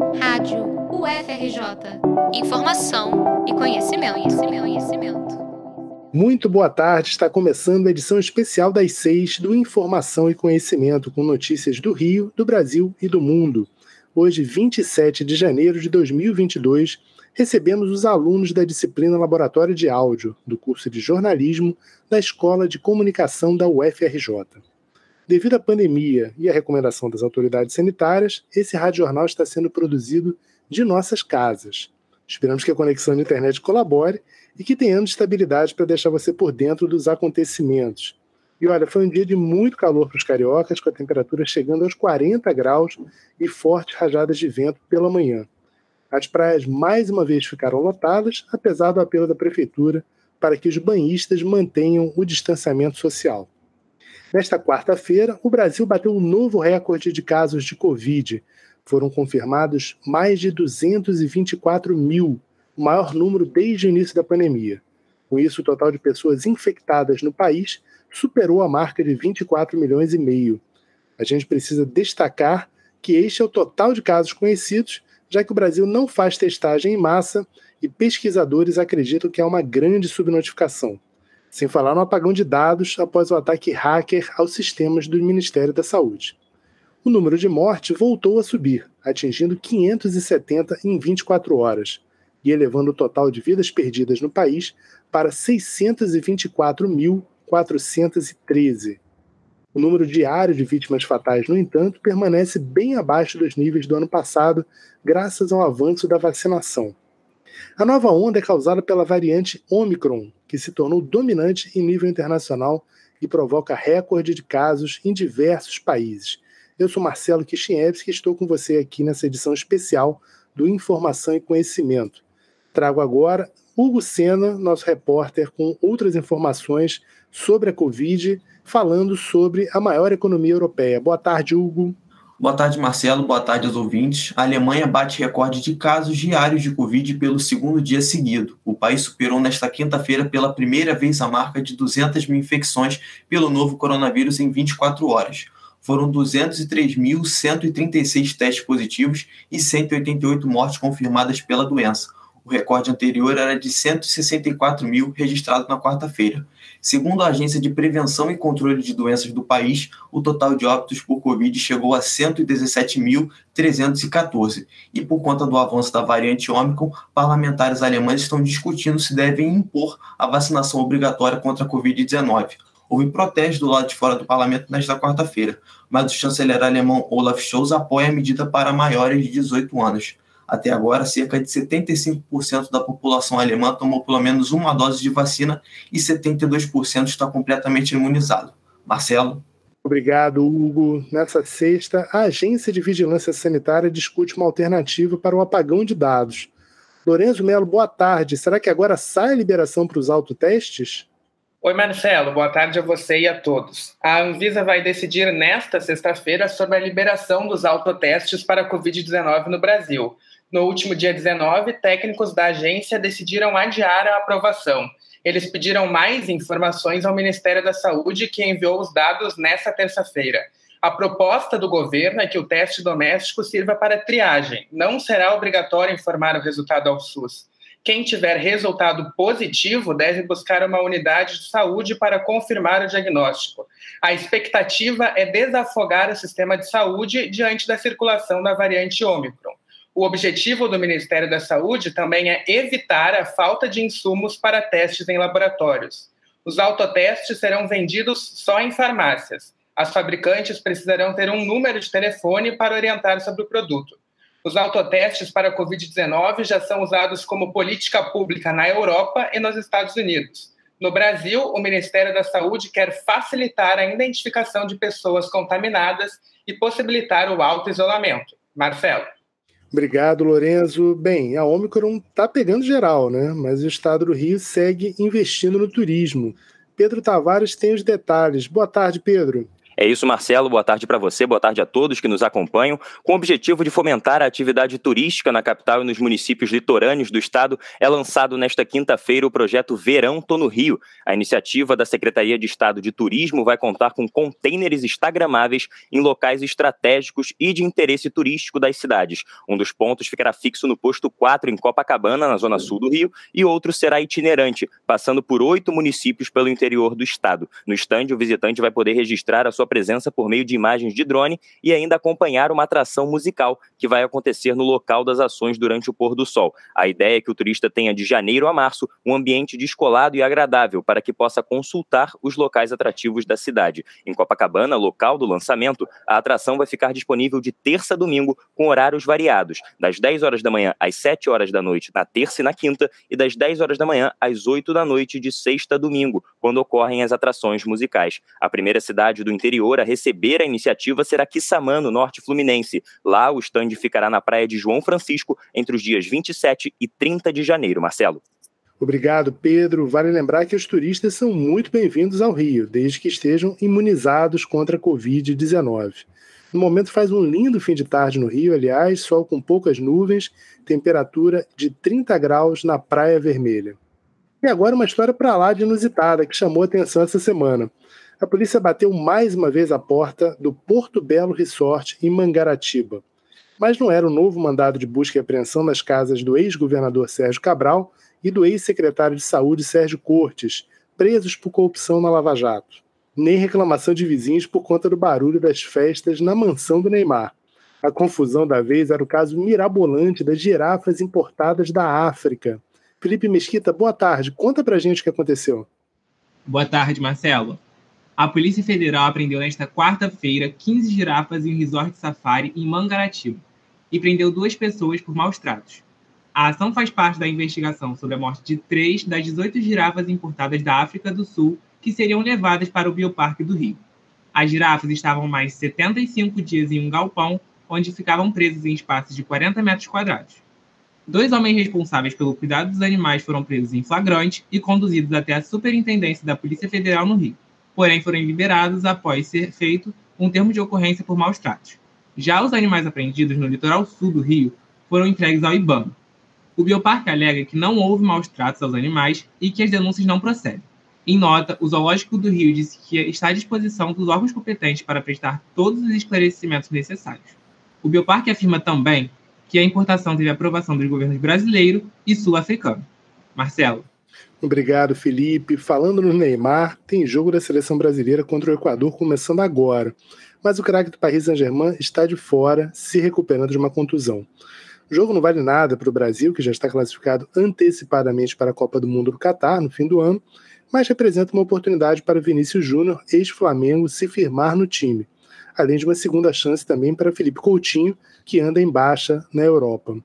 Rádio UFRJ. Informação e conhecimento, conhecimento, conhecimento. Muito boa tarde, está começando a edição especial das seis do Informação e Conhecimento, com notícias do Rio, do Brasil e do mundo. Hoje, 27 de janeiro de 2022, recebemos os alunos da disciplina Laboratório de Áudio, do curso de jornalismo da Escola de Comunicação da UFRJ. Devido à pandemia e à recomendação das autoridades sanitárias, esse radiojornal está sendo produzido de nossas casas. Esperamos que a conexão de internet colabore e que tenhamos estabilidade para deixar você por dentro dos acontecimentos. E olha, foi um dia de muito calor para os cariocas, com a temperatura chegando aos 40 graus e fortes rajadas de vento pela manhã. As praias mais uma vez ficaram lotadas, apesar do apelo da prefeitura para que os banhistas mantenham o distanciamento social. Nesta quarta-feira, o Brasil bateu um novo recorde de casos de Covid. Foram confirmados mais de 224 mil, o maior número desde o início da pandemia. Com isso, o total de pessoas infectadas no país superou a marca de 24 milhões e meio. A gente precisa destacar que este é o total de casos conhecidos já que o Brasil não faz testagem em massa e pesquisadores acreditam que há uma grande subnotificação. Sem falar no apagão de dados após o ataque hacker aos sistemas do Ministério da Saúde. O número de mortes voltou a subir, atingindo 570 em 24 horas, e elevando o total de vidas perdidas no país para 624.413. O número diário de vítimas fatais, no entanto, permanece bem abaixo dos níveis do ano passado, graças ao avanço da vacinação. A nova onda é causada pela variante Omicron, que se tornou dominante em nível internacional e provoca recorde de casos em diversos países. Eu sou Marcelo Kishinevski e estou com você aqui nessa edição especial do Informação e Conhecimento. Trago agora Hugo Sena, nosso repórter, com outras informações sobre a Covid falando sobre a maior economia europeia. Boa tarde, Hugo. Boa tarde, Marcelo. Boa tarde aos ouvintes. A Alemanha bate recorde de casos diários de Covid pelo segundo dia seguido. O país superou nesta quinta-feira pela primeira vez a marca de 200 mil infecções pelo novo coronavírus em 24 horas. Foram 203.136 testes positivos e 188 mortes confirmadas pela doença. O recorde anterior era de 164 mil registrado na quarta-feira. Segundo a Agência de Prevenção e Controle de Doenças do país, o total de óbitos por Covid chegou a 117.314. E por conta do avanço da variante Ômicron, parlamentares alemães estão discutindo se devem impor a vacinação obrigatória contra a Covid-19. Houve protesto do lado de fora do parlamento nesta quarta-feira, mas o chanceler alemão Olaf Scholz apoia a medida para maiores de 18 anos. Até agora, cerca de 75% da população alemã tomou pelo menos uma dose de vacina e 72% está completamente imunizado. Marcelo? Obrigado, Hugo. Nessa sexta, a Agência de Vigilância Sanitária discute uma alternativa para o apagão de dados. Lorenzo Melo, boa tarde. Será que agora sai a liberação para os autotestes? Oi, Marcelo. Boa tarde a você e a todos. A Anvisa vai decidir nesta sexta-feira sobre a liberação dos autotestes para a Covid-19 no Brasil. No último dia 19, técnicos da agência decidiram adiar a aprovação. Eles pediram mais informações ao Ministério da Saúde, que enviou os dados nesta terça-feira. A proposta do governo é que o teste doméstico sirva para triagem. Não será obrigatório informar o resultado ao SUS. Quem tiver resultado positivo deve buscar uma unidade de saúde para confirmar o diagnóstico. A expectativa é desafogar o sistema de saúde diante da circulação da variante Ômicron. O objetivo do Ministério da Saúde também é evitar a falta de insumos para testes em laboratórios. Os autotestes serão vendidos só em farmácias. As fabricantes precisarão ter um número de telefone para orientar sobre o produto. Os autotestes para a Covid-19 já são usados como política pública na Europa e nos Estados Unidos. No Brasil, o Ministério da Saúde quer facilitar a identificação de pessoas contaminadas e possibilitar o auto-isolamento. Marcelo. Obrigado, Lorenzo. Bem, a Omicron está pegando geral, né? Mas o estado do Rio segue investindo no turismo. Pedro Tavares tem os detalhes. Boa tarde, Pedro. É isso, Marcelo. Boa tarde para você, boa tarde a todos que nos acompanham. Com o objetivo de fomentar a atividade turística na capital e nos municípios litorâneos do estado, é lançado nesta quinta-feira o projeto Verão Tô no Rio. A iniciativa da Secretaria de Estado de Turismo vai contar com containers instagramáveis em locais estratégicos e de interesse turístico das cidades. Um dos pontos ficará fixo no posto 4 em Copacabana, na zona sul do Rio, e outro será itinerante, passando por oito municípios pelo interior do estado. No estande, o visitante vai poder registrar a sua presença por meio de imagens de drone e ainda acompanhar uma atração musical que vai acontecer no local das ações durante o pôr do sol. A ideia é que o turista tenha de janeiro a março um ambiente descolado e agradável para que possa consultar os locais atrativos da cidade. Em Copacabana, local do lançamento, a atração vai ficar disponível de terça a domingo com horários variados, das 10 horas da manhã às 7 horas da noite na terça e na quinta e das 10 horas da manhã às 8 da noite de sexta a domingo, quando ocorrem as atrações musicais. A primeira cidade do interior a receber a iniciativa será Quissamã, no norte fluminense. Lá, o stand ficará na praia de João Francisco entre os dias 27 e 30 de janeiro. Marcelo. Obrigado, Pedro. Vale lembrar que os turistas são muito bem-vindos ao Rio, desde que estejam imunizados contra a Covid-19. No momento faz um lindo fim de tarde no Rio, aliás, sol com poucas nuvens, temperatura de 30 graus na Praia Vermelha. E agora uma história para lá de inusitada que chamou atenção essa semana. A polícia bateu mais uma vez a porta do Porto Belo Resort em Mangaratiba. Mas não era o novo mandado de busca e apreensão nas casas do ex-governador Sérgio Cabral e do ex-secretário de Saúde Sérgio Cortes, presos por corrupção na Lava Jato. Nem reclamação de vizinhos por conta do barulho das festas na mansão do Neymar. A confusão da vez era o caso mirabolante das girafas importadas da África. Felipe Mesquita, boa tarde. Conta pra gente o que aconteceu. Boa tarde, Marcelo. A Polícia Federal apreendeu nesta quarta-feira 15 girafas em um resort safari em Mangaratiba e prendeu duas pessoas por maus tratos. A ação faz parte da investigação sobre a morte de três das 18 girafas importadas da África do Sul que seriam levadas para o Bioparque do Rio. As girafas estavam mais 75 dias em um galpão, onde ficavam presas em espaços de 40 metros quadrados. Dois homens responsáveis pelo cuidado dos animais foram presos em flagrante e conduzidos até a Superintendência da Polícia Federal no Rio, porém foram liberados após ser feito um termo de ocorrência por maus tratos. Já os animais apreendidos no litoral sul do Rio foram entregues ao IBAMA, o Bioparque alega que não houve maus tratos aos animais e que as denúncias não procedem. Em nota, o Zoológico do Rio disse que está à disposição dos órgãos competentes para prestar todos os esclarecimentos necessários. O Bioparque afirma também que a importação teve aprovação dos governos brasileiro e sul-africano. Marcelo. Obrigado, Felipe. Falando no Neymar, tem jogo da seleção brasileira contra o Equador começando agora. Mas o craque do Paris Saint-Germain está de fora, se recuperando de uma contusão. O jogo não vale nada para o Brasil, que já está classificado antecipadamente para a Copa do Mundo do Catar no fim do ano, mas representa uma oportunidade para Vinícius Júnior, ex-Flamengo, se firmar no time, além de uma segunda chance também para Felipe Coutinho, que anda em baixa na Europa.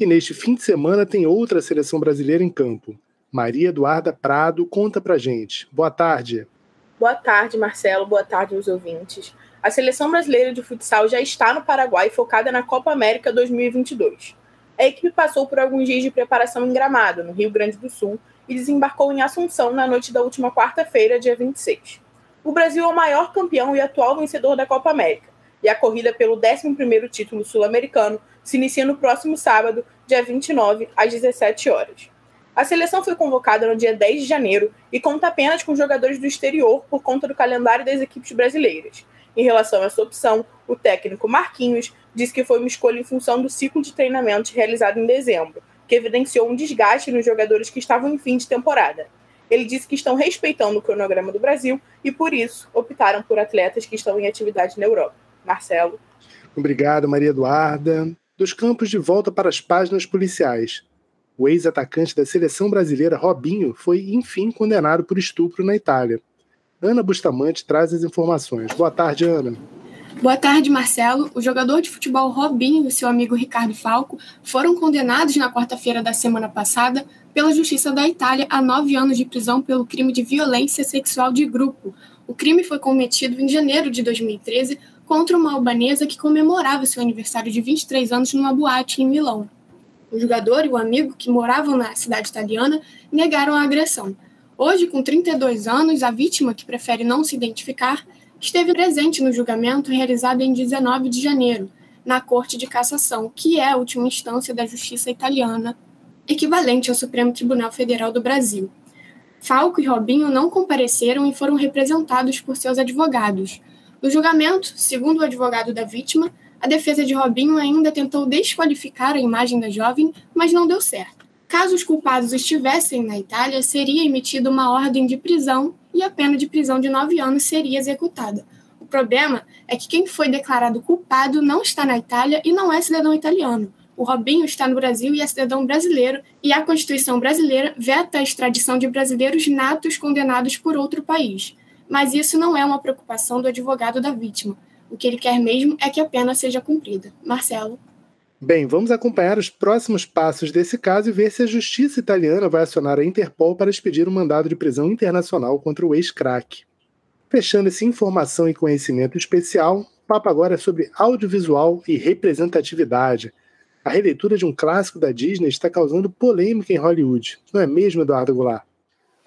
E neste fim de semana tem outra seleção brasileira em campo. Maria Eduarda Prado conta pra gente. Boa tarde. Boa tarde, Marcelo. Boa tarde aos ouvintes. A seleção brasileira de futsal já está no Paraguai focada na Copa América 2022. A equipe passou por alguns dias de preparação em Gramado, no Rio Grande do Sul, e desembarcou em Assunção na noite da última quarta-feira, dia 26. O Brasil é o maior campeão e atual vencedor da Copa América, e a corrida pelo 11º título sul-americano se inicia no próximo sábado, dia 29, às 17 horas. A seleção foi convocada no dia 10 de janeiro e conta apenas com jogadores do exterior por conta do calendário das equipes brasileiras. Em relação a essa opção, o técnico Marquinhos disse que foi uma escolha em função do ciclo de treinamentos realizado em dezembro, que evidenciou um desgaste nos jogadores que estavam em fim de temporada. Ele disse que estão respeitando o cronograma do Brasil e, por isso, optaram por atletas que estão em atividade na Europa. Marcelo. Obrigado, Maria Eduarda. Dos campos de volta para as páginas policiais. O ex-atacante da seleção brasileira, Robinho, foi enfim condenado por estupro na Itália. Ana Bustamante traz as informações. Boa tarde, Ana. Boa tarde, Marcelo. O jogador de futebol Robinho e seu amigo Ricardo Falco foram condenados na quarta-feira da semana passada pela Justiça da Itália a nove anos de prisão pelo crime de violência sexual de grupo. O crime foi cometido em janeiro de 2013 contra uma albanesa que comemorava seu aniversário de 23 anos numa boate em Milão. O jogador e o amigo, que moravam na cidade italiana, negaram a agressão. Hoje, com 32 anos, a vítima, que prefere não se identificar, esteve presente no julgamento realizado em 19 de janeiro, na Corte de Cassação, que é a última instância da justiça italiana, equivalente ao Supremo Tribunal Federal do Brasil. Falco e Robinho não compareceram e foram representados por seus advogados. No julgamento, segundo o advogado da vítima, a defesa de Robinho ainda tentou desqualificar a imagem da jovem, mas não deu certo. Caso os culpados estivessem na Itália, seria emitida uma ordem de prisão e a pena de prisão de nove anos seria executada. O problema é que quem foi declarado culpado não está na Itália e não é cidadão italiano. O Robinho está no Brasil e é cidadão brasileiro, e a Constituição brasileira veta a extradição de brasileiros natos condenados por outro país. Mas isso não é uma preocupação do advogado da vítima. O que ele quer mesmo é que a pena seja cumprida. Marcelo. Bem, vamos acompanhar os próximos passos desse caso e ver se a justiça italiana vai acionar a Interpol para expedir um mandado de prisão internacional contra o ex-crack. Fechando essa informação e conhecimento especial, o papo agora é sobre audiovisual e representatividade. A releitura de um clássico da Disney está causando polêmica em Hollywood, não é mesmo, Eduardo Goulart?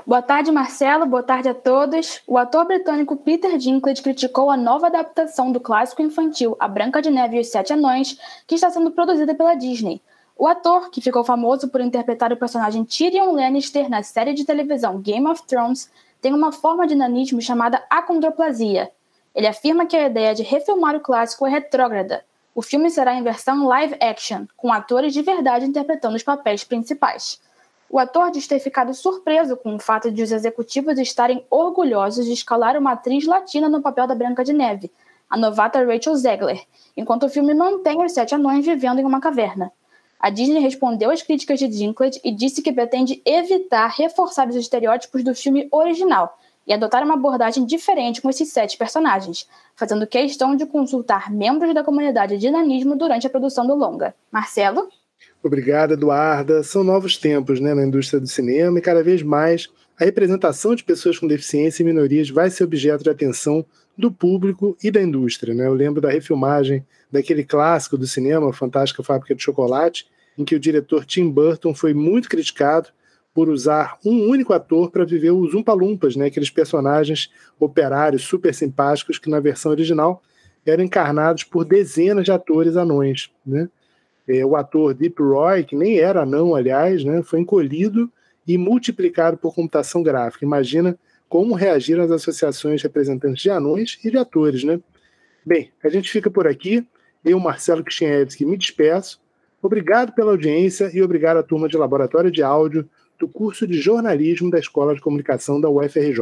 Boa tarde, Marcelo. Boa tarde a todos. O ator britânico Peter Dinklage criticou a nova adaptação do clássico infantil A Branca de Neve e os Sete Anões, que está sendo produzida pela Disney. O ator, que ficou famoso por interpretar o personagem Tyrion Lannister na série de televisão Game of Thrones, tem uma forma de nanismo chamada acondroplasia. Ele afirma que a ideia de refilmar o clássico é retrógrada, o filme será em versão live action, com atores de verdade interpretando os papéis principais. O ator diz ter ficado surpreso com o fato de os executivos estarem orgulhosos de escalar uma atriz latina no papel da Branca de Neve, a novata Rachel Zegler, enquanto o filme mantém os sete anões vivendo em uma caverna. A Disney respondeu às críticas de Dinklage e disse que pretende evitar reforçar os estereótipos do filme original, e adotar uma abordagem diferente com esses sete personagens, fazendo questão de consultar membros da comunidade de nanismo durante a produção do longa. Marcelo? Obrigado, Eduarda. São novos tempos né, na indústria do cinema e cada vez mais a representação de pessoas com deficiência e minorias vai ser objeto de atenção do público e da indústria. Né? Eu lembro da refilmagem daquele clássico do cinema, Fantástica Fábrica de Chocolate, em que o diretor Tim Burton foi muito criticado por usar um único ator para viver os Umpalumpas, né? aqueles personagens operários super simpáticos que na versão original eram encarnados por dezenas de atores anões. Né? É, o ator Deep Roy, que nem era anão, aliás, né? foi encolhido e multiplicado por computação gráfica. Imagina como reagiram as associações representantes de anões e de atores. Né? Bem, a gente fica por aqui. Eu, Marcelo Kishinevski, me despeço. Obrigado pela audiência e obrigado à turma de Laboratório de Áudio do curso de jornalismo da Escola de Comunicação da UFRJ.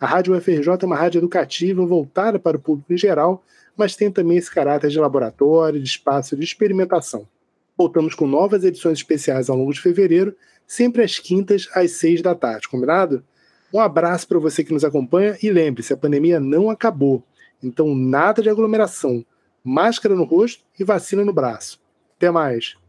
A Rádio UFRJ é uma rádio educativa voltada para o público em geral, mas tem também esse caráter de laboratório, de espaço de experimentação. Voltamos com novas edições especiais ao longo de fevereiro, sempre às quintas, às seis da tarde, combinado? Um abraço para você que nos acompanha e lembre-se, a pandemia não acabou. Então, nada de aglomeração, máscara no rosto e vacina no braço. Até mais!